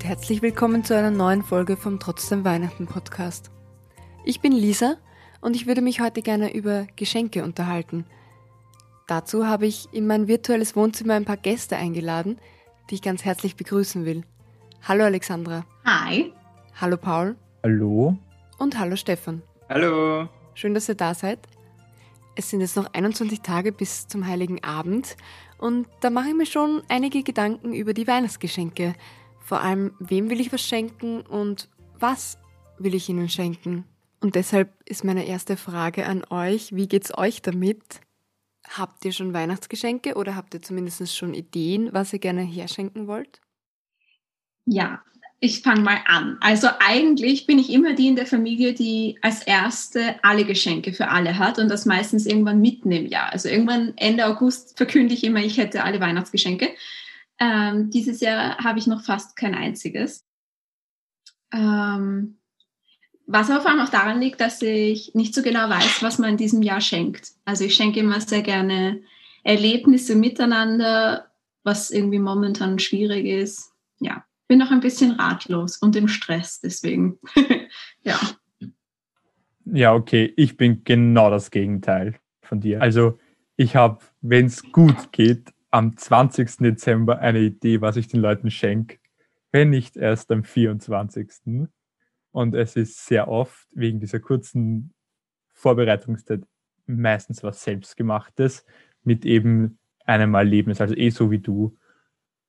und herzlich willkommen zu einer neuen Folge vom Trotzdem Weihnachten Podcast. Ich bin Lisa und ich würde mich heute gerne über Geschenke unterhalten. Dazu habe ich in mein virtuelles Wohnzimmer ein paar Gäste eingeladen, die ich ganz herzlich begrüßen will. Hallo Alexandra. Hi. Hallo Paul. Hallo. Und hallo Stefan. Hallo. Schön, dass ihr da seid. Es sind jetzt noch 21 Tage bis zum Heiligen Abend und da mache ich mir schon einige Gedanken über die Weihnachtsgeschenke. Vor allem, wem will ich was schenken und was will ich ihnen schenken? Und deshalb ist meine erste Frage an euch, wie geht's euch damit? Habt ihr schon Weihnachtsgeschenke oder habt ihr zumindest schon Ideen, was ihr gerne herschenken wollt? Ja, ich fange mal an. Also eigentlich bin ich immer die in der Familie, die als erste alle Geschenke für alle hat und das meistens irgendwann mitten im Jahr. Also irgendwann Ende August verkünde ich immer, ich hätte alle Weihnachtsgeschenke. Ähm, dieses Jahr habe ich noch fast kein einziges. Ähm, was aber vor allem auch daran liegt, dass ich nicht so genau weiß, was man in diesem Jahr schenkt. Also ich schenke immer sehr gerne Erlebnisse miteinander, was irgendwie momentan schwierig ist. Ja, bin noch ein bisschen ratlos und im Stress deswegen. ja. Ja, okay, ich bin genau das Gegenteil von dir. Also ich habe, wenn es gut geht, am 20. Dezember eine Idee, was ich den Leuten schenke, wenn nicht erst am 24. Und es ist sehr oft wegen dieser kurzen Vorbereitungszeit meistens was Selbstgemachtes mit eben einem Erlebnis, also eh so wie du.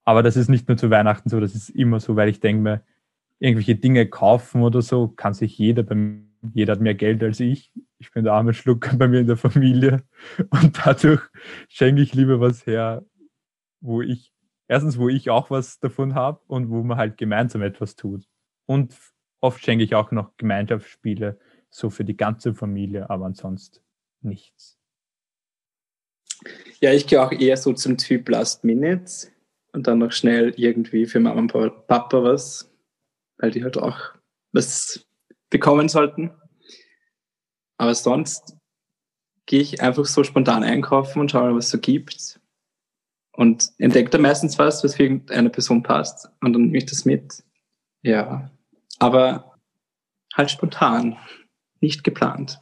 Aber das ist nicht nur zu Weihnachten so, das ist immer so, weil ich denke mir, irgendwelche Dinge kaufen oder so, kann sich jeder, bei, jeder hat mehr Geld als ich. Ich bin der arme Schlucker bei mir in der Familie und dadurch schenke ich lieber was her, wo ich, erstens, wo ich auch was davon habe und wo man halt gemeinsam etwas tut. Und oft schenke ich auch noch Gemeinschaftsspiele, so für die ganze Familie, aber ansonsten nichts. Ja, ich gehe auch eher so zum Typ Last Minute und dann noch schnell irgendwie für Mama und Papa was, weil die halt auch was bekommen sollten. Aber sonst gehe ich einfach so spontan einkaufen und schaue, was es so gibt und entdeckt da meistens was, was für irgendeine Person passt und dann nehme ich das mit. Ja, aber halt spontan, nicht geplant.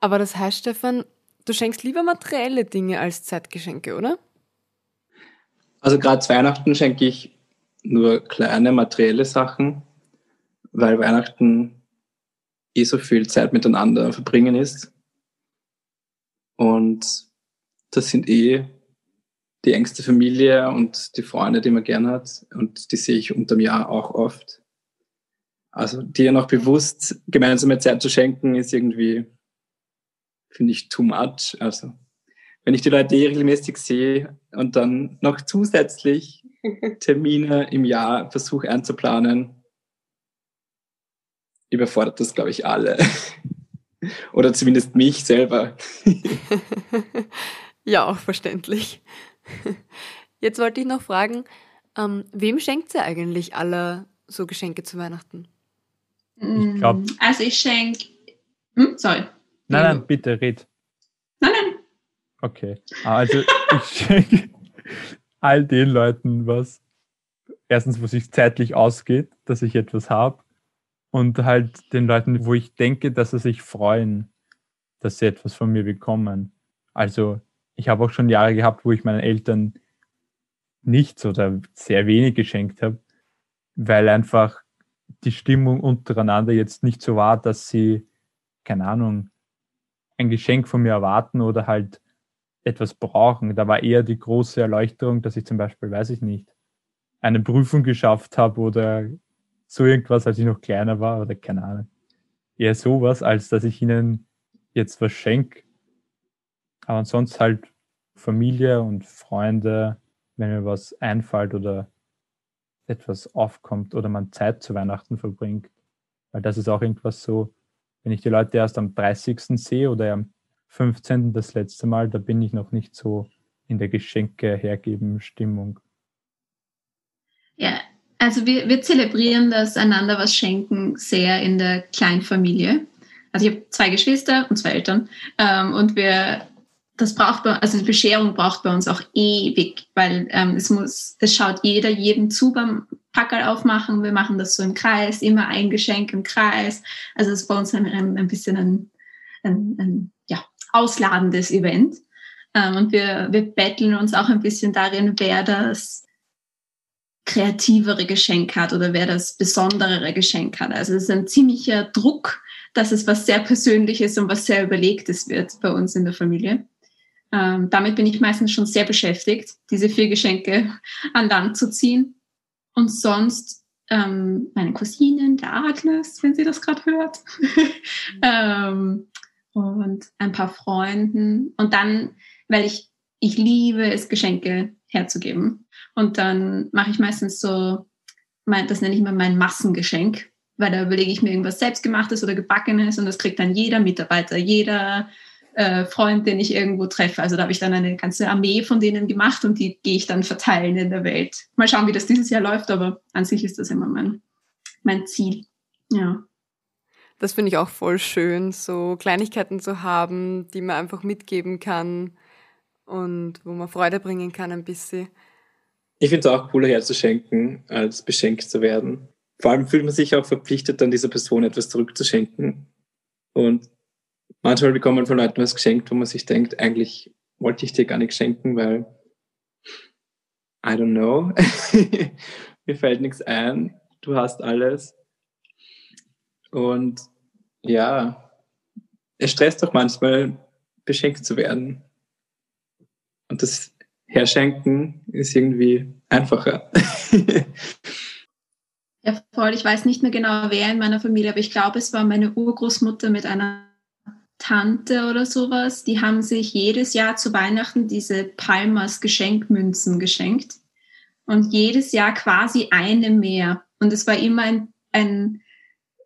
Aber das heißt, Stefan, du schenkst lieber materielle Dinge als Zeitgeschenke, oder? Also gerade zu Weihnachten schenke ich nur kleine materielle Sachen, weil Weihnachten eh so viel Zeit miteinander verbringen ist. Und das sind eh die engste Familie und die Freunde, die man gern hat. Und die sehe ich unterm Jahr auch oft. Also dir noch bewusst gemeinsame Zeit zu schenken, ist irgendwie, finde ich, too much. Also wenn ich die Leute eh regelmäßig sehe und dann noch zusätzlich Termine im Jahr versuche einzuplanen, überfordert das, glaube ich, alle. Oder zumindest mich selber. ja, auch verständlich. Jetzt wollte ich noch fragen, ähm, wem schenkt ihr eigentlich alle so Geschenke zu Weihnachten? Ich. Mm, also ich schenke. Hm, sorry. Nein, nein, bitte red. Nein, nein. Okay. Also ich schenke all den Leuten was. Erstens, wo sich zeitlich ausgeht, dass ich etwas habe. Und halt den Leuten, wo ich denke, dass sie sich freuen, dass sie etwas von mir bekommen. Also ich habe auch schon Jahre gehabt, wo ich meinen Eltern nichts oder sehr wenig geschenkt habe, weil einfach die Stimmung untereinander jetzt nicht so war, dass sie, keine Ahnung, ein Geschenk von mir erwarten oder halt etwas brauchen. Da war eher die große Erleuchterung, dass ich zum Beispiel, weiß ich nicht, eine Prüfung geschafft habe oder so irgendwas, als ich noch kleiner war oder keine Ahnung. Eher sowas, als dass ich ihnen jetzt was schenke, aber sonst halt Familie und Freunde, wenn mir was einfällt oder etwas aufkommt oder man Zeit zu Weihnachten verbringt. Weil das ist auch irgendwas so, wenn ich die Leute erst am 30. sehe oder am 15. das letzte Mal, da bin ich noch nicht so in der Geschenke hergeben Stimmung. Ja, also wir, wir zelebrieren das einander was schenken sehr in der Kleinfamilie. Also ich habe zwei Geschwister und zwei Eltern ähm, und wir das braucht bei, also die Bescherung braucht bei uns auch ewig, weil ähm, es muss, es schaut jeder jedem zu beim Packerl aufmachen. Wir machen das so im Kreis, immer ein Geschenk im Kreis. Also es ist bei uns ein, ein, ein bisschen ein, ein, ein ja, ausladendes Event. Ähm, und wir, wir betteln uns auch ein bisschen darin, wer das kreativere Geschenk hat oder wer das besonderere Geschenk hat. Also es ist ein ziemlicher Druck, dass es was sehr Persönliches und was sehr Überlegtes wird bei uns in der Familie. Ähm, damit bin ich meistens schon sehr beschäftigt, diese vier Geschenke an Land zu ziehen. Und sonst ähm, meine Cousinen, der Agnes, wenn sie das gerade hört, ähm, und ein paar Freunden. Und dann, weil ich, ich liebe es, Geschenke herzugeben. Und dann mache ich meistens so, mein, das nenne ich immer mein Massengeschenk, weil da überlege ich mir irgendwas selbstgemachtes oder gebackenes und das kriegt dann jeder Mitarbeiter, jeder äh, Freund, den ich irgendwo treffe. Also da habe ich dann eine ganze Armee von denen gemacht und die gehe ich dann verteilen in der Welt. Mal schauen, wie das dieses Jahr läuft, aber an sich ist das immer mein, mein Ziel. Ja. Das finde ich auch voll schön, so Kleinigkeiten zu haben, die man einfach mitgeben kann und wo man Freude bringen kann ein bisschen. Ich finde es auch cooler herzuschenken, als beschenkt zu werden. Vor allem fühlt man sich auch verpflichtet, dann dieser Person etwas zurückzuschenken. Und manchmal bekommt man von Leuten was geschenkt, wo man sich denkt, eigentlich wollte ich dir gar nichts schenken, weil I don't know. Mir fällt nichts ein. Du hast alles. Und ja, es stresst doch manchmal, beschenkt zu werden. Und das Herschenken ist irgendwie einfacher. ja, voll. Ich weiß nicht mehr genau, wer in meiner Familie, aber ich glaube, es war meine Urgroßmutter mit einer Tante oder sowas. Die haben sich jedes Jahr zu Weihnachten diese Palmas Geschenkmünzen geschenkt. Und jedes Jahr quasi eine mehr. Und es war immer ein, ein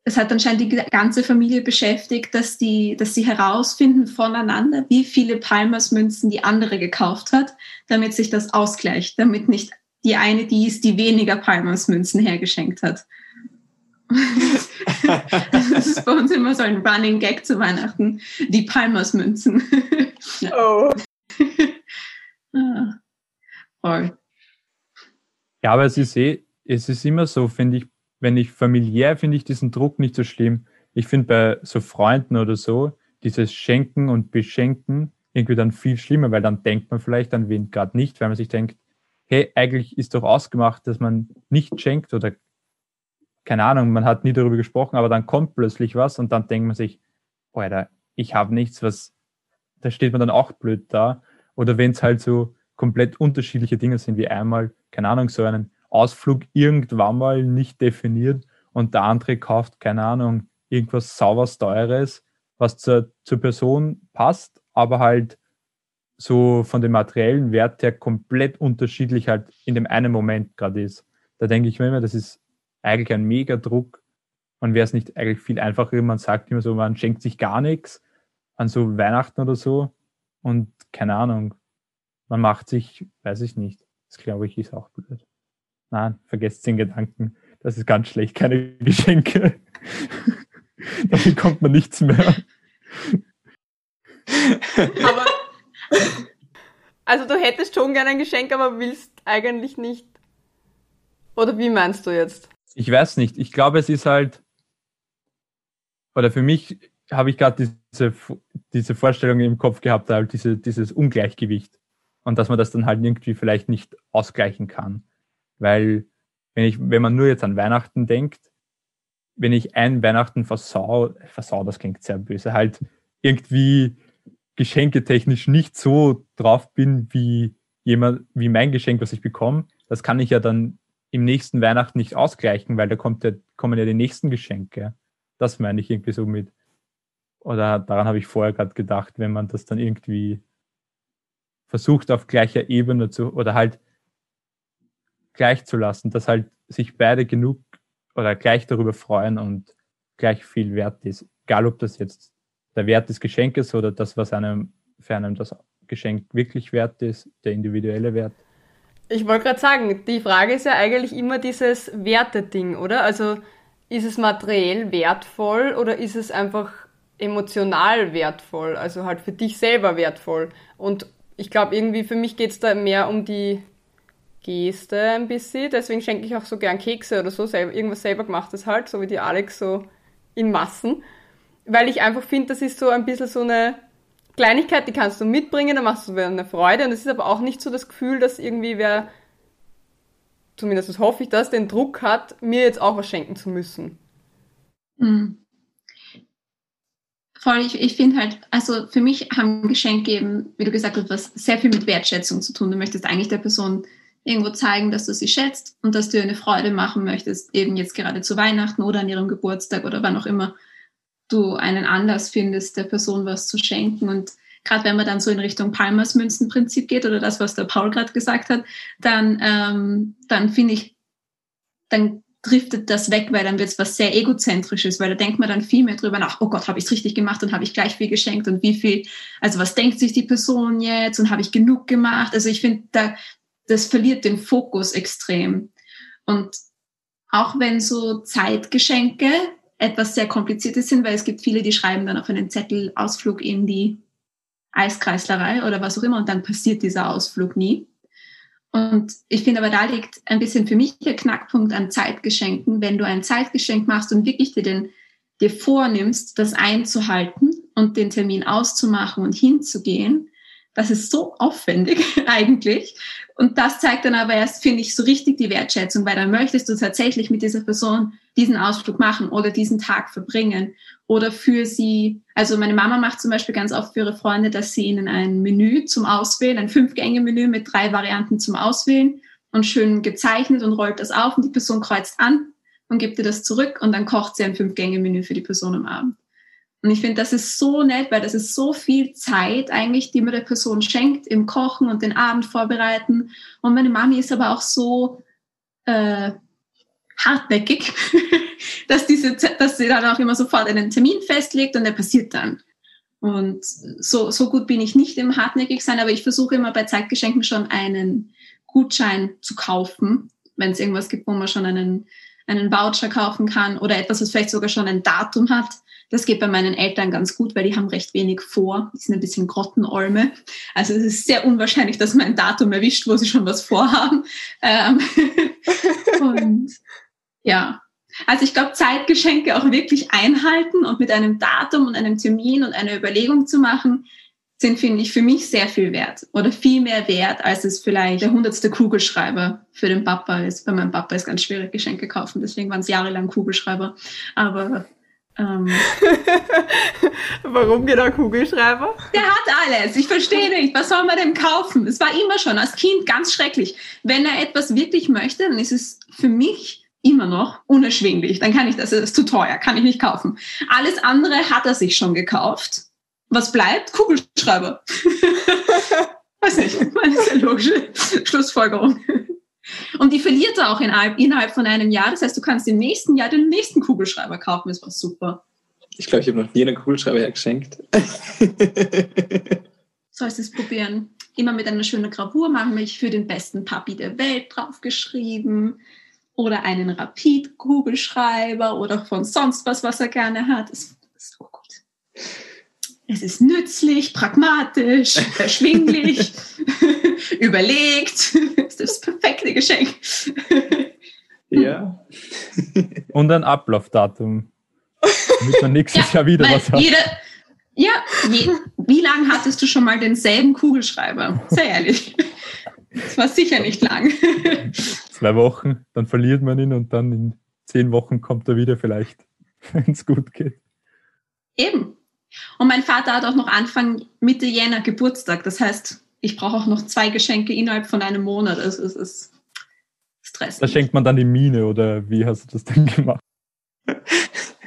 es hat anscheinend die ganze Familie beschäftigt, dass, die, dass sie herausfinden voneinander, wie viele Palmersmünzen die andere gekauft hat, damit sich das ausgleicht, damit nicht die eine die ist, die weniger Palmersmünzen hergeschenkt hat. Das ist bei uns immer so ein Running Gag zu Weihnachten. Die Palmersmünzen. oh. ah, voll. Ja, aber es ist eh, es ist immer so, finde ich, wenn ich familiär finde ich diesen Druck nicht so schlimm. Ich finde bei so Freunden oder so, dieses Schenken und Beschenken irgendwie dann viel schlimmer, weil dann denkt man vielleicht an wen gerade nicht, weil man sich denkt, hey, eigentlich ist doch ausgemacht, dass man nicht schenkt oder keine Ahnung, man hat nie darüber gesprochen, aber dann kommt plötzlich was und dann denkt man sich, Alter, ich habe nichts, was, da steht man dann auch blöd da. Oder wenn es halt so komplett unterschiedliche Dinge sind, wie einmal, keine Ahnung, so einen Ausflug irgendwann mal nicht definiert und der andere kauft, keine Ahnung, irgendwas saubers Teures, was zur, zur Person passt, aber halt so von dem materiellen Wert her komplett unterschiedlich halt in dem einen Moment gerade ist. Da denke ich mir immer, das ist eigentlich ein mega Druck. Und wäre es nicht eigentlich viel einfacher, man sagt immer so, man schenkt sich gar nichts an so Weihnachten oder so und keine Ahnung, man macht sich, weiß ich nicht. Das glaube ich ist auch blöd. Nein, vergesst den Gedanken. Das ist ganz schlecht, keine Geschenke. da bekommt man nichts mehr. Aber, also du hättest schon gerne ein Geschenk, aber willst eigentlich nicht. Oder wie meinst du jetzt? Ich weiß nicht. Ich glaube, es ist halt, oder für mich habe ich gerade diese, diese Vorstellung im Kopf gehabt, halt diese, dieses Ungleichgewicht. Und dass man das dann halt irgendwie vielleicht nicht ausgleichen kann. Weil, wenn ich, wenn man nur jetzt an Weihnachten denkt, wenn ich ein Weihnachten versau, versau, das klingt sehr böse, halt irgendwie geschenketechnisch nicht so drauf bin wie jemand, wie mein Geschenk, was ich bekomme, das kann ich ja dann im nächsten Weihnachten nicht ausgleichen, weil da kommt ja, kommen ja die nächsten Geschenke. Das meine ich irgendwie so mit. Oder daran habe ich vorher gerade gedacht, wenn man das dann irgendwie versucht auf gleicher Ebene zu, oder halt gleich zu lassen, dass halt sich beide genug oder gleich darüber freuen und gleich viel wert ist. Egal, ob das jetzt der Wert des Geschenkes oder das, was einem für einem das Geschenk wirklich wert ist, der individuelle Wert. Ich wollte gerade sagen, die Frage ist ja eigentlich immer dieses Werteding, oder? Also ist es materiell wertvoll oder ist es einfach emotional wertvoll, also halt für dich selber wertvoll? Und ich glaube, irgendwie für mich geht es da mehr um die Geste ein bisschen. Deswegen schenke ich auch so gern Kekse oder so, selber, irgendwas selber gemachtes halt, so wie die Alex so in Massen. Weil ich einfach finde, das ist so ein bisschen so eine Kleinigkeit, die kannst du mitbringen, dann machst du eine Freude. Und es ist aber auch nicht so das Gefühl, dass irgendwie wer, zumindest hoffe ich das, den Druck hat, mir jetzt auch was schenken zu müssen. Mhm. Voll, ich, ich finde halt, also für mich haben Geschenke eben, wie du gesagt hast, was sehr viel mit Wertschätzung zu tun. Du möchtest eigentlich der Person irgendwo zeigen, dass du sie schätzt und dass du ihr eine Freude machen möchtest, eben jetzt gerade zu Weihnachten oder an ihrem Geburtstag oder wann auch immer du einen Anlass findest, der Person was zu schenken. Und gerade wenn man dann so in Richtung Palmers Münzenprinzip geht oder das, was der Paul gerade gesagt hat, dann, ähm, dann finde ich, dann driftet das weg, weil dann wird es was sehr egozentrisches, weil da denkt man dann viel mehr drüber nach, oh Gott, habe ich es richtig gemacht und habe ich gleich viel geschenkt und wie viel, also was denkt sich die Person jetzt und habe ich genug gemacht? Also ich finde, da, das verliert den Fokus extrem. Und auch wenn so Zeitgeschenke etwas sehr Kompliziertes sind, weil es gibt viele, die schreiben dann auf einen Zettel Ausflug in die Eiskreislerei oder was auch immer und dann passiert dieser Ausflug nie. Und ich finde aber, da liegt ein bisschen für mich der Knackpunkt an Zeitgeschenken. Wenn du ein Zeitgeschenk machst und wirklich dir, den, dir vornimmst, das einzuhalten und den Termin auszumachen und hinzugehen, das ist so aufwendig eigentlich. Und das zeigt dann aber erst, finde ich, so richtig die Wertschätzung, weil dann möchtest du tatsächlich mit dieser Person diesen Ausflug machen oder diesen Tag verbringen oder für sie, also meine Mama macht zum Beispiel ganz oft für ihre Freunde, dass sie ihnen ein Menü zum Auswählen, ein Fünf-Gänge-Menü mit drei Varianten zum Auswählen und schön gezeichnet und rollt das auf und die Person kreuzt an und gibt dir das zurück und dann kocht sie ein Fünf-Gänge-Menü für die Person am Abend. Und ich finde, das ist so nett, weil das ist so viel Zeit eigentlich, die man der Person schenkt im Kochen und den Abend vorbereiten. Und meine Mami ist aber auch so äh, hartnäckig, dass, diese, dass sie dann auch immer sofort einen Termin festlegt und der passiert dann. Und so, so gut bin ich nicht im hartnäckig sein, aber ich versuche immer bei Zeitgeschenken schon einen Gutschein zu kaufen, wenn es irgendwas gibt, wo man schon einen, einen Voucher kaufen kann oder etwas, was vielleicht sogar schon ein Datum hat. Das geht bei meinen Eltern ganz gut, weil die haben recht wenig vor. Die sind ein bisschen Grottenolme. Also es ist sehr unwahrscheinlich, dass man ein Datum erwischt, wo sie schon was vorhaben. Ähm und ja, also ich glaube, Zeitgeschenke auch wirklich einhalten und mit einem Datum und einem Termin und einer Überlegung zu machen, sind, finde ich, für mich sehr viel wert oder viel mehr wert, als es vielleicht der hundertste Kugelschreiber für den Papa ist. Bei meinem Papa ist ganz schwierig, Geschenke kaufen, deswegen waren es jahrelang Kugelschreiber. Aber ähm, Warum genau Kugelschreiber? Der hat alles. Ich verstehe nicht. Was soll man denn kaufen? Es war immer schon als Kind ganz schrecklich. Wenn er etwas wirklich möchte, dann ist es für mich immer noch unerschwinglich. Dann kann ich das, das ist zu teuer, kann ich nicht kaufen. Alles andere hat er sich schon gekauft. Was bleibt? Kugelschreiber. Weiß nicht, meine sehr logische Schlussfolgerung. Und die verliert er auch innerhalb von einem Jahr. Das heißt, du kannst im nächsten Jahr den nächsten Kugelschreiber kaufen. Das war super. Ich glaube, ich habe noch nie einen Kugelschreiber hergeschenkt. Sollst es probieren. Immer mit einer schönen Gravur machen, mich für den besten Papi der Welt draufgeschrieben oder einen Rapid-Kugelschreiber oder von sonst was, was er gerne hat. Das ist so gut. Es ist nützlich, pragmatisch, erschwinglich, überlegt. Das ist das perfekte Geschenk. Ja. Und ein Ablaufdatum, damit man nächstes ja, Jahr wieder was hat. Jeder, ja, je, wie lange hattest du schon mal denselben Kugelschreiber? Sehr ehrlich. Das war sicher nicht lang. Zwei Wochen, dann verliert man ihn und dann in zehn Wochen kommt er wieder vielleicht, wenn es gut geht. Eben. Und mein Vater hat auch noch Anfang Mitte Jänner Geburtstag. Das heißt, ich brauche auch noch zwei Geschenke innerhalb von einem Monat. Es ist stressig. Da schenkt man dann die Mine oder wie hast du das denn gemacht?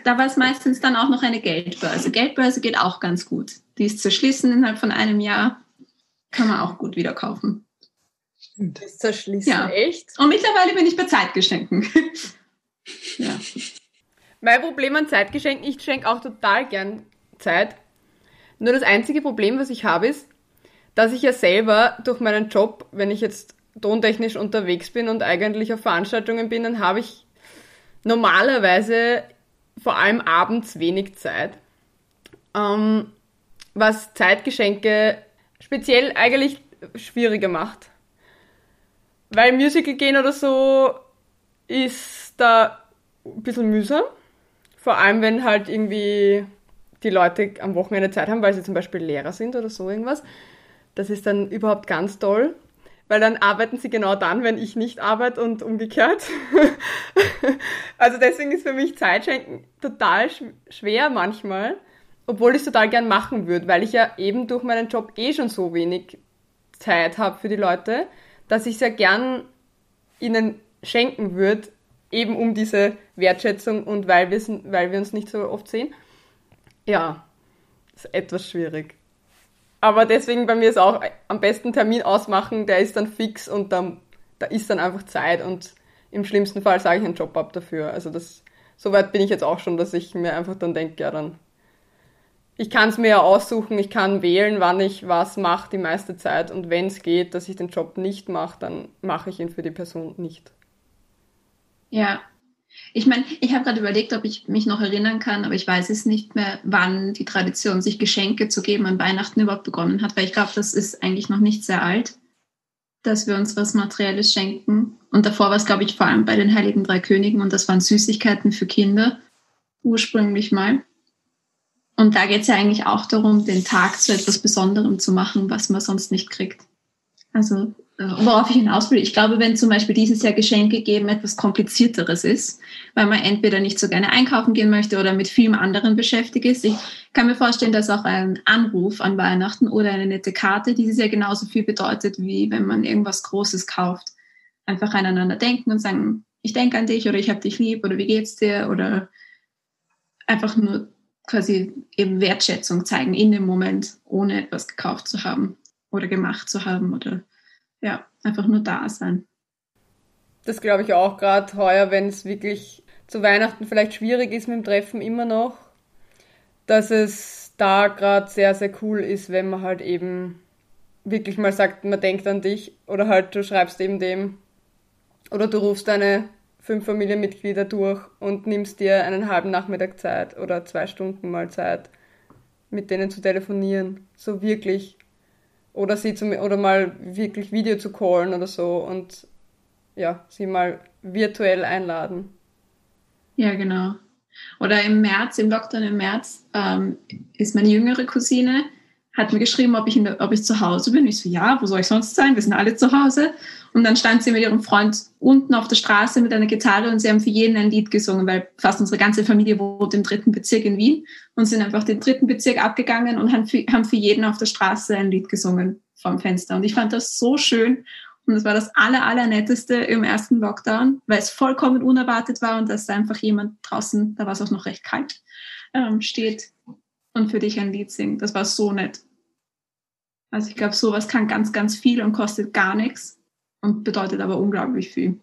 Da war es meistens dann auch noch eine Geldbörse. Geldbörse geht auch ganz gut. Die ist zerschlissen innerhalb von einem Jahr. Kann man auch gut wieder kaufen. Das zerschließen, ja. echt? Und mittlerweile bin ich bei Zeitgeschenken. ja. Mein Problem an Zeitgeschenken, ich schenke auch total gern Zeit. Nur das einzige Problem, was ich habe, ist, dass ich ja selber durch meinen Job, wenn ich jetzt tontechnisch unterwegs bin und eigentlich auf Veranstaltungen bin, dann habe ich normalerweise vor allem abends wenig Zeit. Ähm, was Zeitgeschenke speziell eigentlich schwieriger macht. weil Musical gehen oder so ist da ein bisschen mühsam. Vor allem, wenn halt irgendwie die Leute am Wochenende Zeit haben, weil sie zum Beispiel Lehrer sind oder so irgendwas. Das ist dann überhaupt ganz toll, weil dann arbeiten sie genau dann, wenn ich nicht arbeite und umgekehrt. also deswegen ist für mich Zeitschenken total schwer manchmal, obwohl ich es total gern machen würde, weil ich ja eben durch meinen Job eh schon so wenig Zeit habe für die Leute, dass ich sehr gern ihnen schenken würde, eben um diese Wertschätzung und weil weil wir uns nicht so oft sehen. Ja, ist etwas schwierig. Aber deswegen bei mir ist auch am besten Termin ausmachen, der ist dann fix und dann, da ist dann einfach Zeit und im schlimmsten Fall sage ich einen Job ab dafür. Also das, so weit bin ich jetzt auch schon, dass ich mir einfach dann denke, ja dann, ich kann es mir ja aussuchen, ich kann wählen, wann ich was mache die meiste Zeit und wenn es geht, dass ich den Job nicht mache, dann mache ich ihn für die Person nicht. Ja, ich meine, ich habe gerade überlegt, ob ich mich noch erinnern kann, aber ich weiß es nicht mehr, wann die Tradition, sich Geschenke zu geben an Weihnachten überhaupt begonnen hat, weil ich glaube, das ist eigentlich noch nicht sehr alt, dass wir uns was Materielles schenken. Und davor war es, glaube ich, vor allem bei den Heiligen Drei Königen und das waren Süßigkeiten für Kinder, ursprünglich mal. Und da geht es ja eigentlich auch darum, den Tag zu etwas Besonderem zu machen, was man sonst nicht kriegt. Also worauf ich hinaus will, ich glaube, wenn zum Beispiel dieses Jahr Geschenke geben etwas komplizierteres ist, weil man entweder nicht so gerne einkaufen gehen möchte oder mit vielem anderen beschäftigt ist. Ich kann mir vorstellen, dass auch ein Anruf an Weihnachten oder eine nette Karte dieses Jahr genauso viel bedeutet, wie wenn man irgendwas Großes kauft. Einfach aneinander denken und sagen, ich denke an dich oder ich habe dich lieb oder wie geht's dir oder einfach nur quasi eben Wertschätzung zeigen in dem Moment, ohne etwas gekauft zu haben oder gemacht zu haben oder ja, einfach nur da sein. Das glaube ich auch gerade heuer, wenn es wirklich zu Weihnachten vielleicht schwierig ist mit dem Treffen immer noch, dass es da gerade sehr, sehr cool ist, wenn man halt eben wirklich mal sagt, man denkt an dich oder halt du schreibst eben dem oder du rufst deine fünf Familienmitglieder durch und nimmst dir einen halben Nachmittag Zeit oder zwei Stunden mal Zeit, mit denen zu telefonieren. So wirklich oder sie zum, oder mal wirklich Video zu callen oder so und ja, sie mal virtuell einladen. Ja, genau. Oder im März, im Lockdown im März, ähm, ist meine jüngere Cousine, hat mir geschrieben, ob ich, in, ob ich zu Hause bin. Ich so, ja, wo soll ich sonst sein? Wir sind alle zu Hause. Und dann stand sie mit ihrem Freund unten auf der Straße mit einer Gitarre und sie haben für jeden ein Lied gesungen, weil fast unsere ganze Familie wohnt im dritten Bezirk in Wien und sind einfach den dritten Bezirk abgegangen und haben für, haben für jeden auf der Straße ein Lied gesungen vom Fenster. Und ich fand das so schön. Und das war das aller, allernetteste im ersten Lockdown, weil es vollkommen unerwartet war und dass da einfach jemand draußen, da war es auch noch recht kalt, ähm, steht und für dich ein Lied singt. Das war so nett. Also ich glaube, sowas kann ganz, ganz viel und kostet gar nichts und bedeutet aber unglaublich viel.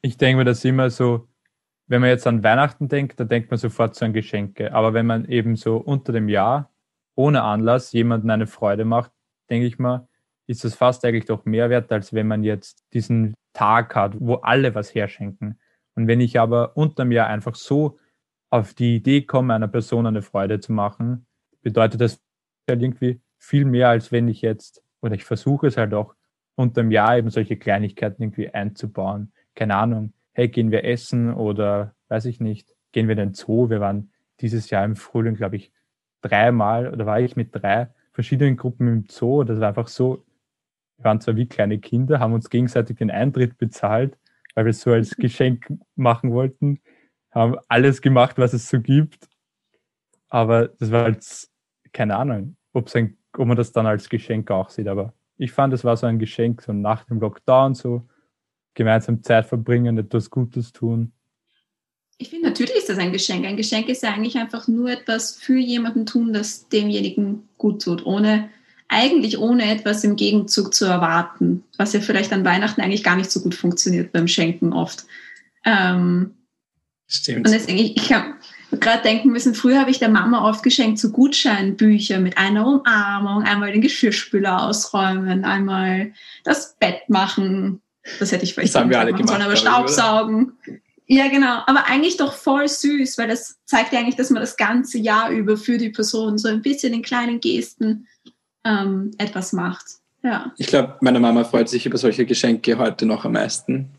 Ich denke mir das immer so, wenn man jetzt an Weihnachten denkt, da denkt man sofort so an Geschenke. Aber wenn man eben so unter dem Jahr ohne Anlass jemandem eine Freude macht, denke ich mal, ist das fast eigentlich doch mehr wert, als wenn man jetzt diesen Tag hat, wo alle was herschenken. Und wenn ich aber unter dem Jahr einfach so auf die Idee komme, einer Person eine Freude zu machen, bedeutet das halt irgendwie viel mehr, als wenn ich jetzt, oder ich versuche es halt auch, unterm Jahr eben solche Kleinigkeiten irgendwie einzubauen. Keine Ahnung, hey, gehen wir essen oder weiß ich nicht, gehen wir in den Zoo. Wir waren dieses Jahr im Frühling, glaube ich, dreimal oder war ich mit drei verschiedenen Gruppen im Zoo. Das war einfach so, wir waren zwar wie kleine Kinder, haben uns gegenseitig den Eintritt bezahlt, weil wir es so als Geschenk machen wollten, haben alles gemacht, was es so gibt. Aber das war halt, keine Ahnung, ob, ein, ob man das dann als Geschenk auch sieht, aber ich fand, es war so ein Geschenk, so nach dem Lockdown, so gemeinsam Zeit verbringen, etwas Gutes tun. Ich finde, natürlich ist das ein Geschenk. Ein Geschenk ist ja eigentlich einfach nur etwas für jemanden tun, das demjenigen gut tut, ohne eigentlich ohne etwas im Gegenzug zu erwarten, was ja vielleicht an Weihnachten eigentlich gar nicht so gut funktioniert beim Schenken oft. Ähm, Stimmt. Und deswegen, ich, ich habe gerade denken müssen, früher habe ich der Mama oft geschenkt so Gutscheinbücher mit einer Umarmung, einmal den Geschirrspüler ausräumen, einmal das Bett machen. Das hätte ich vielleicht das haben wir alle gemacht, sollen, aber Staubsaugen. Ja, genau. Aber eigentlich doch voll süß, weil das zeigt ja eigentlich, dass man das ganze Jahr über für die Person so ein bisschen in kleinen Gesten ähm, etwas macht. Ja. Ich glaube, meine Mama freut sich über solche Geschenke heute noch am meisten,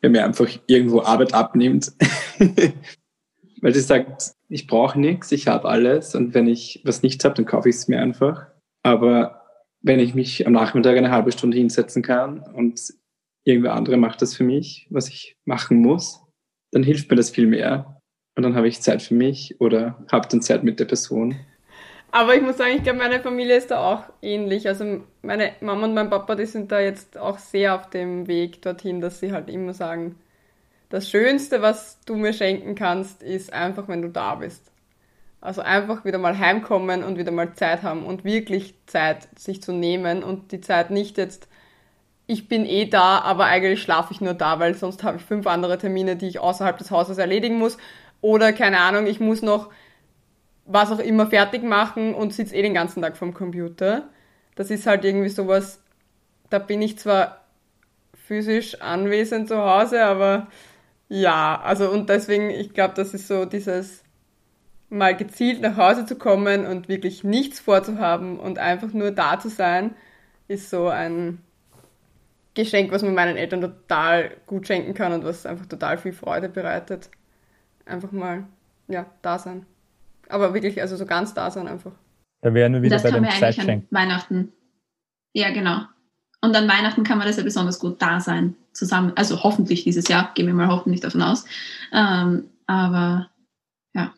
wenn mir einfach irgendwo Arbeit abnimmt. Weil sie sagt, ich brauche nichts, ich habe alles und wenn ich was nicht habe, dann kaufe ich es mir einfach. Aber wenn ich mich am Nachmittag eine halbe Stunde hinsetzen kann und irgendwer andere macht das für mich, was ich machen muss, dann hilft mir das viel mehr. Und dann habe ich Zeit für mich oder habe dann Zeit mit der Person. Aber ich muss sagen, ich glaube, meine Familie ist da auch ähnlich. Also meine Mama und mein Papa, die sind da jetzt auch sehr auf dem Weg dorthin, dass sie halt immer sagen, das Schönste, was du mir schenken kannst, ist einfach, wenn du da bist. Also einfach wieder mal heimkommen und wieder mal Zeit haben und wirklich Zeit sich zu nehmen und die Zeit nicht jetzt, ich bin eh da, aber eigentlich schlafe ich nur da, weil sonst habe ich fünf andere Termine, die ich außerhalb des Hauses erledigen muss. Oder keine Ahnung, ich muss noch was auch immer fertig machen und sitze eh den ganzen Tag vom Computer. Das ist halt irgendwie sowas, da bin ich zwar physisch anwesend zu Hause, aber ja, also und deswegen, ich glaube, das ist so dieses mal gezielt nach Hause zu kommen und wirklich nichts vorzuhaben und einfach nur da zu sein, ist so ein Geschenk, was man meinen Eltern total gut schenken kann und was einfach total viel Freude bereitet. Einfach mal, ja, da sein. Aber wirklich, also so ganz da sein einfach. Da wären wir wieder das bei kann dem man eigentlich an Zeitschenk. Weihnachten. Ja, genau. Und an Weihnachten kann man das ja besonders gut da sein, zusammen. Also hoffentlich dieses Jahr, gehen wir mal hoffentlich davon aus. Ähm, aber ja.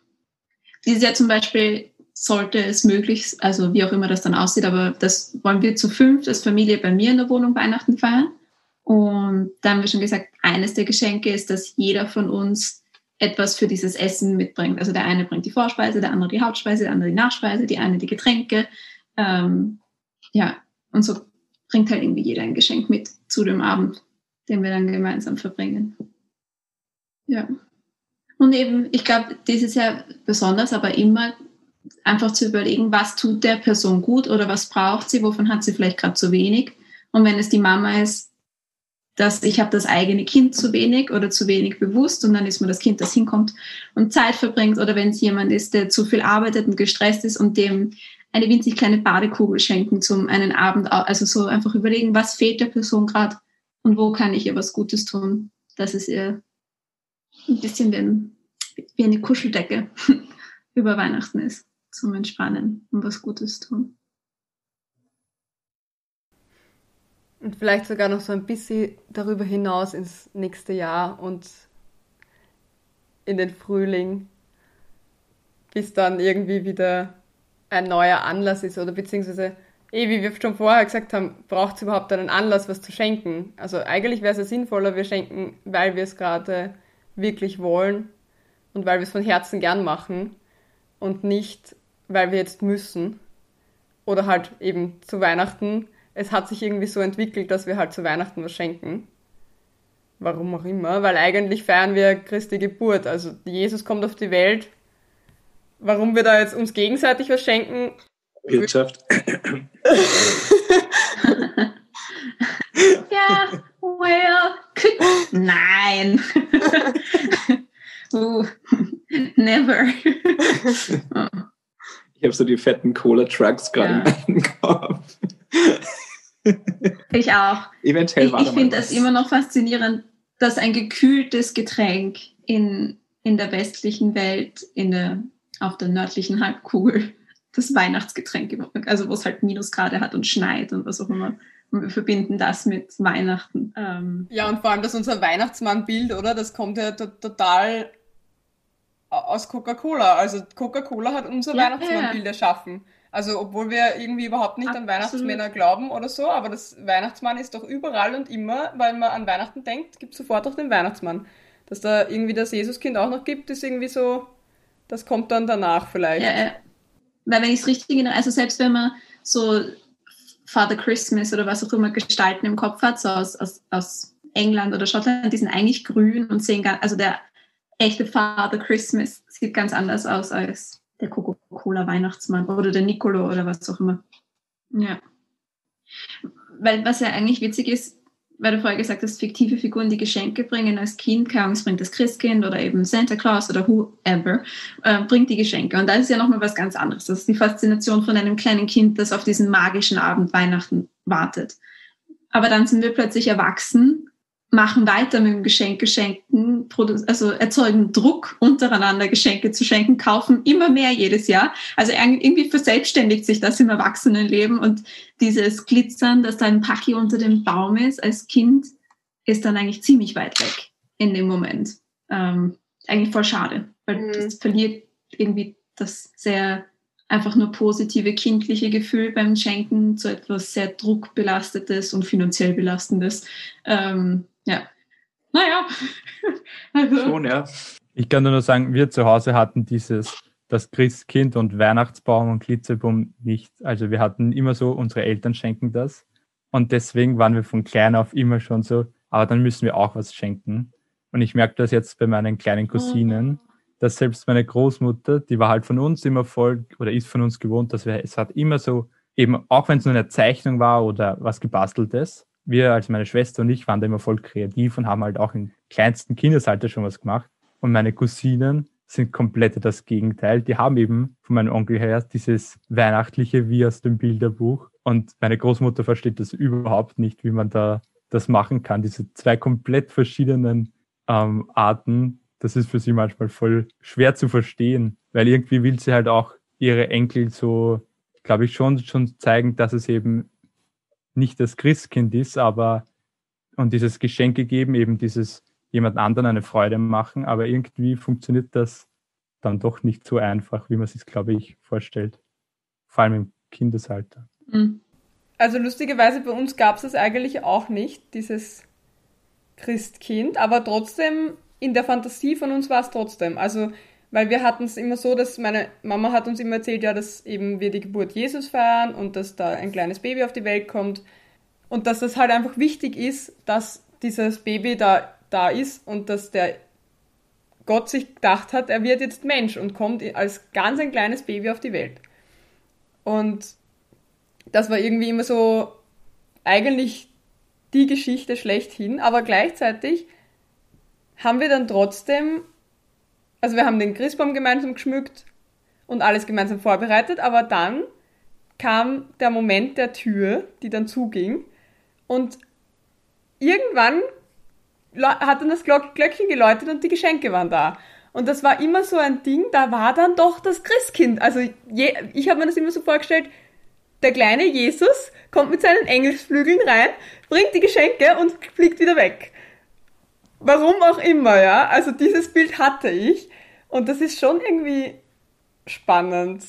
Dieses Jahr zum Beispiel sollte es möglich, also wie auch immer das dann aussieht, aber das wollen wir zu fünf als Familie bei mir in der Wohnung Weihnachten feiern. Und da haben wir schon gesagt, eines der Geschenke ist, dass jeder von uns etwas für dieses Essen mitbringt. Also der eine bringt die Vorspeise, der andere die Hauptspeise, der andere die Nachspeise, die eine die Getränke. Ähm, ja, und so bringt halt irgendwie jeder ein Geschenk mit zu dem Abend, den wir dann gemeinsam verbringen. Ja. Und eben, ich glaube, dieses Jahr besonders, aber immer einfach zu überlegen, was tut der Person gut oder was braucht sie, wovon hat sie vielleicht gerade zu wenig. Und wenn es die Mama ist, dass ich habe das eigene Kind zu wenig oder zu wenig bewusst und dann ist mir das Kind, das hinkommt und Zeit verbringt oder wenn es jemand ist, der zu viel arbeitet und gestresst ist und dem eine winzig kleine Badekugel schenken zum einen Abend, also so einfach überlegen, was fehlt der Person gerade und wo kann ich ihr was Gutes tun, dass es ihr ein bisschen wie, wie eine Kuscheldecke über Weihnachten ist, zum Entspannen und was Gutes tun. Und vielleicht sogar noch so ein bisschen darüber hinaus ins nächste Jahr und in den Frühling, bis dann irgendwie wieder ein neuer Anlass ist oder beziehungsweise, eh, wie wir schon vorher gesagt haben, braucht es überhaupt einen Anlass, was zu schenken. Also eigentlich wäre es ja sinnvoller, wir schenken, weil wir es gerade wirklich wollen und weil wir es von Herzen gern machen und nicht, weil wir jetzt müssen. Oder halt eben zu Weihnachten es hat sich irgendwie so entwickelt, dass wir halt zu Weihnachten was schenken. Warum auch immer, weil eigentlich feiern wir Christi Geburt. Also Jesus kommt auf die Welt. Warum wir da jetzt uns gegenseitig was schenken? Wirtschaft. ja, well, could, nein. uh, never. Ich habe so die fetten Cola-Trucks gerade Ja. in meinem Kopf. Ich auch. Eventuell Ich, war ich finde das was. immer noch faszinierend, dass ein gekühltes Getränk in, in der westlichen Welt, in der, auf der nördlichen Halbkugel, das Weihnachtsgetränk, also wo es halt Minusgrade hat und schneit und was auch immer. Und wir verbinden das mit Weihnachten. Ähm, Ja, und vor allem, dass unser Weihnachtsmann-Bild, oder? Das kommt ja to- total aus Coca-Cola. Also Coca-Cola hat unser Ja, Weihnachtsmann-Bild erschaffen. Also obwohl wir irgendwie überhaupt nicht an Absolut. Weihnachtsmänner glauben oder so, aber das Weihnachtsmann ist doch überall und immer, weil man an Weihnachten denkt, gibt sofort auch den Weihnachtsmann. Dass da irgendwie das Jesuskind auch noch gibt, ist irgendwie so, das kommt dann danach vielleicht. Ja, ja. Weil wenn ich es richtig erinnere, also selbst wenn man so Father Christmas oder was auch immer Gestalten im Kopf hat, so aus, aus, aus England oder Schottland, die sind eigentlich grün und sehen ganz, also der echte Father Christmas sieht ganz anders aus als der Coca-Cola Weihnachtsmann oder der Nicolo oder was auch immer. Ja. Weil was ja eigentlich witzig ist, weil du vorher gesagt hast, fiktive Figuren, die Geschenke bringen als Kind, keine Ahnung, bringt das Christkind oder eben Santa Claus oder whoever, äh, bringt die Geschenke. Und das ist ja nochmal was ganz anderes. Das ist die Faszination von einem kleinen Kind, das auf diesen magischen Abend Weihnachten wartet. Aber dann sind wir plötzlich erwachsen, machen weiter mit dem Geschenke schenken, also erzeugen Druck untereinander Geschenke zu schenken, kaufen immer mehr jedes Jahr. Also irgendwie verselbstständigt sich das im Erwachsenenleben und dieses Glitzern, dass da ein Paki unter dem Baum ist als Kind, ist dann eigentlich ziemlich weit weg in dem Moment. Ähm, eigentlich voll schade, weil mhm. das verliert irgendwie das sehr einfach nur positive kindliche Gefühl beim Schenken zu etwas sehr druckbelastetes und finanziell belastendes. Ähm, ja, naja. also. Schon, ja. Ich kann nur sagen, wir zu Hause hatten dieses, das Christkind und Weihnachtsbaum und Glitzerbaum nicht. Also wir hatten immer so, unsere Eltern schenken das. Und deswegen waren wir von klein auf immer schon so, aber dann müssen wir auch was schenken. Und ich merke das jetzt bei meinen kleinen Cousinen, mhm. dass selbst meine Großmutter, die war halt von uns immer voll oder ist von uns gewohnt, dass wir, es hat immer so, eben auch wenn es nur eine Zeichnung war oder was gebasteltes, wir, also meine Schwester und ich, waren da immer voll kreativ und haben halt auch im kleinsten Kindesalter schon was gemacht. Und meine Cousinen sind komplett das Gegenteil. Die haben eben von meinem Onkel her dieses Weihnachtliche wie aus dem Bilderbuch. Und meine Großmutter versteht das überhaupt nicht, wie man da das machen kann. Diese zwei komplett verschiedenen ähm, Arten, das ist für sie manchmal voll schwer zu verstehen, weil irgendwie will sie halt auch ihre Enkel so, glaube ich, schon, schon zeigen, dass es eben nicht das Christkind ist, aber und dieses Geschenke geben, eben dieses jemand anderen eine Freude machen, aber irgendwie funktioniert das dann doch nicht so einfach, wie man sich, glaube ich, vorstellt. Vor allem im Kindesalter. Mhm. Also lustigerweise bei uns gab es das eigentlich auch nicht, dieses Christkind, aber trotzdem in der Fantasie von uns war es trotzdem. Also, weil wir hatten es immer so, dass meine Mama hat uns immer erzählt, ja, dass eben wir die Geburt Jesus feiern und dass da ein kleines Baby auf die Welt kommt und dass das halt einfach wichtig ist, dass dieses Baby da, da ist und dass der Gott sich gedacht hat, er wird jetzt Mensch und kommt als ganz ein kleines Baby auf die Welt. Und das war irgendwie immer so eigentlich die Geschichte schlechthin, aber gleichzeitig haben wir dann trotzdem, also wir haben den Christbaum gemeinsam geschmückt und alles gemeinsam vorbereitet, aber dann kam der Moment der Tür, die dann zuging und irgendwann hat dann das Glöckchen geläutet und die Geschenke waren da. Und das war immer so ein Ding, da war dann doch das Christkind. Also je, ich habe mir das immer so vorgestellt, der kleine Jesus kommt mit seinen Engelsflügeln rein, bringt die Geschenke und fliegt wieder weg. Warum auch immer, ja. Also dieses Bild hatte ich. Und das ist schon irgendwie spannend,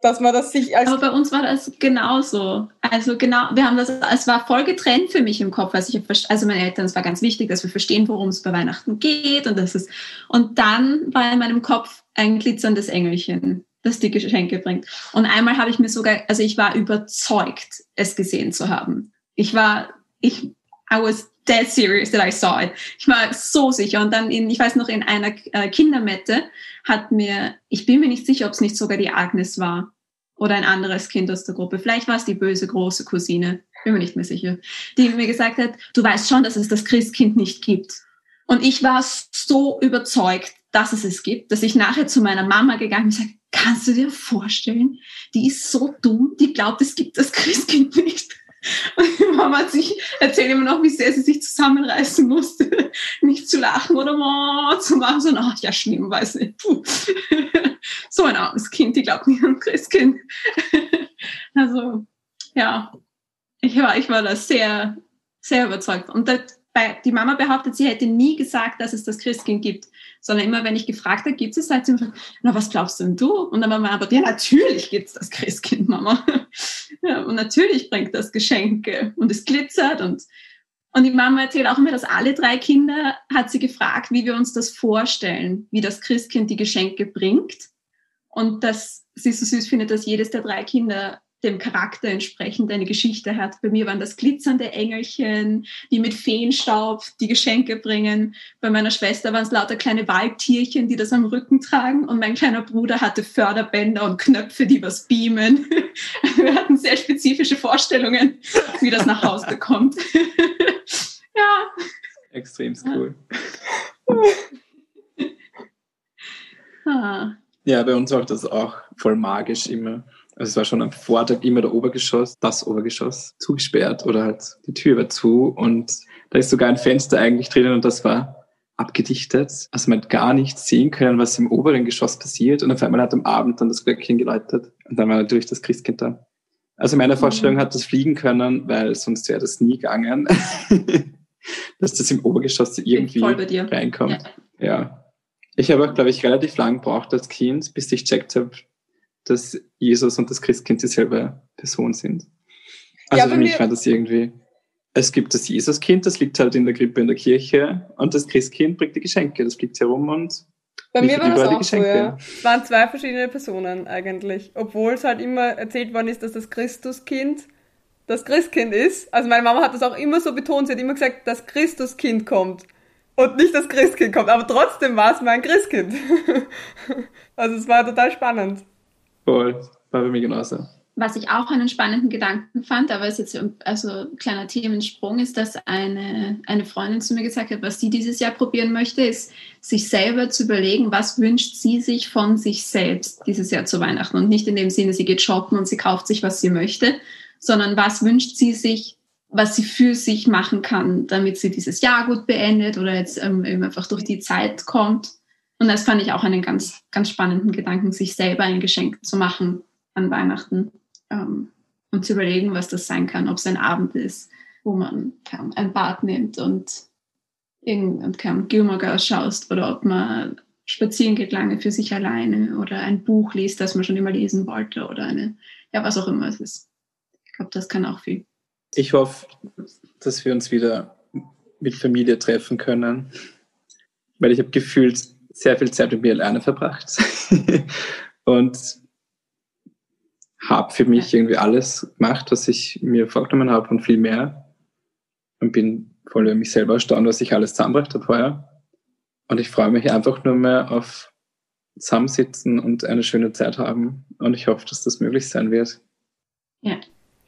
dass man das sich als. Aber bei uns war das genauso. Also genau, wir haben das, es war voll getrennt für mich im Kopf. Also, ich, also meine Eltern, es war ganz wichtig, dass wir verstehen, worum es bei Weihnachten geht und das ist. Und dann war in meinem Kopf ein glitzerndes Engelchen das die Geschenke bringt. Und einmal habe ich mir sogar, also ich war überzeugt, es gesehen zu haben. Ich war, ich, I was dead serious that I saw it. Ich war so sicher. Und dann in, ich weiß noch, in einer äh, Kindermette hat mir, ich bin mir nicht sicher, ob es nicht sogar die Agnes war oder ein anderes Kind aus der Gruppe. Vielleicht war es die böse große Cousine. Bin mir nicht mehr sicher. Die mir gesagt hat, du weißt schon, dass es das Christkind nicht gibt. Und ich war so überzeugt, dass es es gibt, dass ich nachher zu meiner Mama gegangen bin und gesagt, kannst du dir vorstellen, die ist so dumm, die glaubt, es gibt das Christkind nicht. Und die Mama hat sich, erzählt immer noch, wie sehr sie sich zusammenreißen musste, nicht zu lachen oder zu machen, sondern, ach ja, schlimm, weiß nicht. Puh. So ein armes Kind, die glaubt nicht an Christkind. Also, ja, ich war, ich war da sehr, sehr überzeugt. Und das, die Mama behauptet, sie hätte nie gesagt, dass es das Christkind gibt, sondern immer, wenn ich gefragt habe, gibt es, sagt sie immer, na, was glaubst denn du? Und dann war Mama aber, ja, natürlich gibt es das Christkind, Mama. Ja, und natürlich bringt das Geschenke und es glitzert und, und die Mama erzählt auch immer, dass alle drei Kinder hat sie gefragt, wie wir uns das vorstellen, wie das Christkind die Geschenke bringt. Und dass sie so süß findet, dass jedes der drei Kinder dem Charakter entsprechend eine Geschichte hat. Bei mir waren das glitzernde Engelchen, die mit Feenstaub die Geschenke bringen. Bei meiner Schwester waren es lauter kleine Waldtierchen, die das am Rücken tragen. Und mein kleiner Bruder hatte Förderbänder und Knöpfe, die was beamen. Wir hatten sehr spezifische Vorstellungen, wie das nach Hause kommt. ja. Extrem cool. ah. Ja, bei uns war das auch voll magisch immer Also es war schon am Vortag immer der Obergeschoss, das Obergeschoss zugesperrt oder halt die Tür war zu und da ist sogar ein Fenster eigentlich drinnen und das war abgedichtet. Also man hat gar nichts sehen können, was im oberen Geschoss passiert und auf einmal hat am Abend dann das Glöckchen geläutet und dann war natürlich das Christkind da. Also in meiner Vorstellung mhm. hat das fliegen können, weil sonst wäre das nie gegangen, dass das im Obergeschoss irgendwie reinkommt. Ja. ja. Ich habe auch, glaube ich, relativ lang gebraucht als Kind, bis ich checkt habe, dass Jesus und das Christkind dieselbe Person sind. Also ja, für mich war das irgendwie, es gibt das Jesuskind, das liegt halt in der Krippe in der Kirche und das Christkind bringt die Geschenke, das fliegt herum und bei mir war das auch so, ja. Es waren zwei verschiedene Personen eigentlich. Obwohl es halt immer erzählt worden ist, dass das Christuskind das Christkind ist. Also meine Mama hat das auch immer so betont. Sie hat immer gesagt, das Christuskind kommt. Und nicht das Christkind kommt. Aber trotzdem war es mein Christkind. also es war total spannend. Voll, war bei mir genauso. Was ich auch einen spannenden Gedanken fand, aber es ist jetzt also kleiner Themensprung, ist, dass eine, eine Freundin zu mir gesagt hat, was sie dieses Jahr probieren möchte, ist, sich selber zu überlegen, was wünscht sie sich von sich selbst dieses Jahr zu Weihnachten. Und nicht in dem Sinne, sie geht shoppen und sie kauft sich, was sie möchte, sondern was wünscht sie sich, was sie für sich machen kann, damit sie dieses Jahr gut beendet oder jetzt ähm, eben einfach durch die Zeit kommt. Und das fand ich auch einen ganz, ganz spannenden Gedanken, sich selber ein Geschenk zu machen an Weihnachten ähm, und zu überlegen, was das sein kann, ob es ein Abend ist, wo man ein Bad nimmt und irgendein Gilmore Girls schaust oder ob man spazieren geht lange für sich alleine oder ein Buch liest, das man schon immer lesen wollte oder eine, ja, was auch immer es ist. Ich glaube, das kann auch viel. Ich hoffe, dass wir uns wieder mit Familie treffen können, weil ich habe gefühlt sehr viel Zeit mit mir alleine verbracht und habe für mich irgendwie alles gemacht, was ich mir vorgenommen habe und viel mehr. Und bin voll über mich selber erstaunt, was ich alles zusammengebracht habe vorher. Und ich freue mich einfach nur mehr auf Zusammensitzen und eine schöne Zeit haben. Und ich hoffe, dass das möglich sein wird. Ja.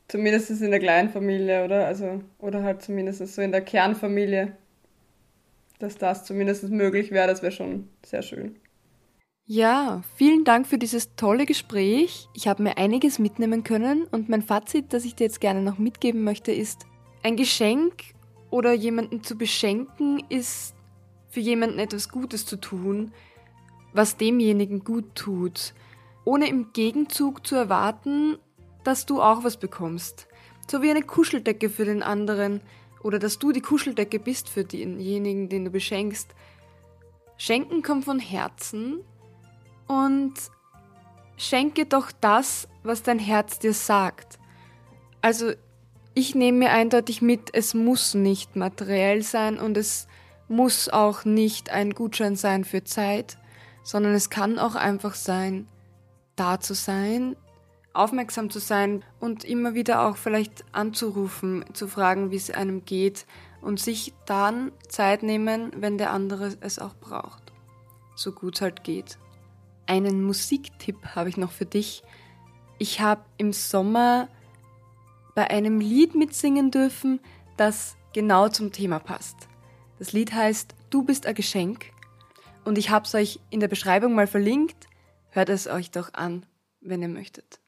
Zumindest in der kleinen Familie, oder? Also, oder halt zumindest so in der Kernfamilie. Dass das zumindest möglich wäre, das wäre schon sehr schön. Ja, vielen Dank für dieses tolle Gespräch. Ich habe mir einiges mitnehmen können und mein Fazit, das ich dir jetzt gerne noch mitgeben möchte, ist, ein Geschenk oder jemanden zu beschenken ist für jemanden etwas Gutes zu tun, was demjenigen gut tut, ohne im Gegenzug zu erwarten, dass du auch was bekommst. So wie eine Kuscheldecke für den anderen oder dass du die Kuscheldecke bist für denjenigen, den du beschenkst. Schenken kommt von Herzen und schenke doch das, was dein Herz dir sagt. Also ich nehme mir eindeutig mit, es muss nicht materiell sein und es muss auch nicht ein Gutschein sein für Zeit, sondern es kann auch einfach sein, da zu sein, aufmerksam zu sein und immer wieder auch vielleicht anzurufen, zu fragen, wie es einem geht und sich dann Zeit nehmen, wenn der andere es auch braucht. So gut es halt geht. Einen Musiktipp habe ich noch für dich. Ich habe im Sommer bei einem Lied mitsingen dürfen, das genau zum Thema passt. Das Lied heißt Du bist ein Geschenk und ich habe es euch in der Beschreibung mal verlinkt. Hört es euch doch an, wenn ihr möchtet.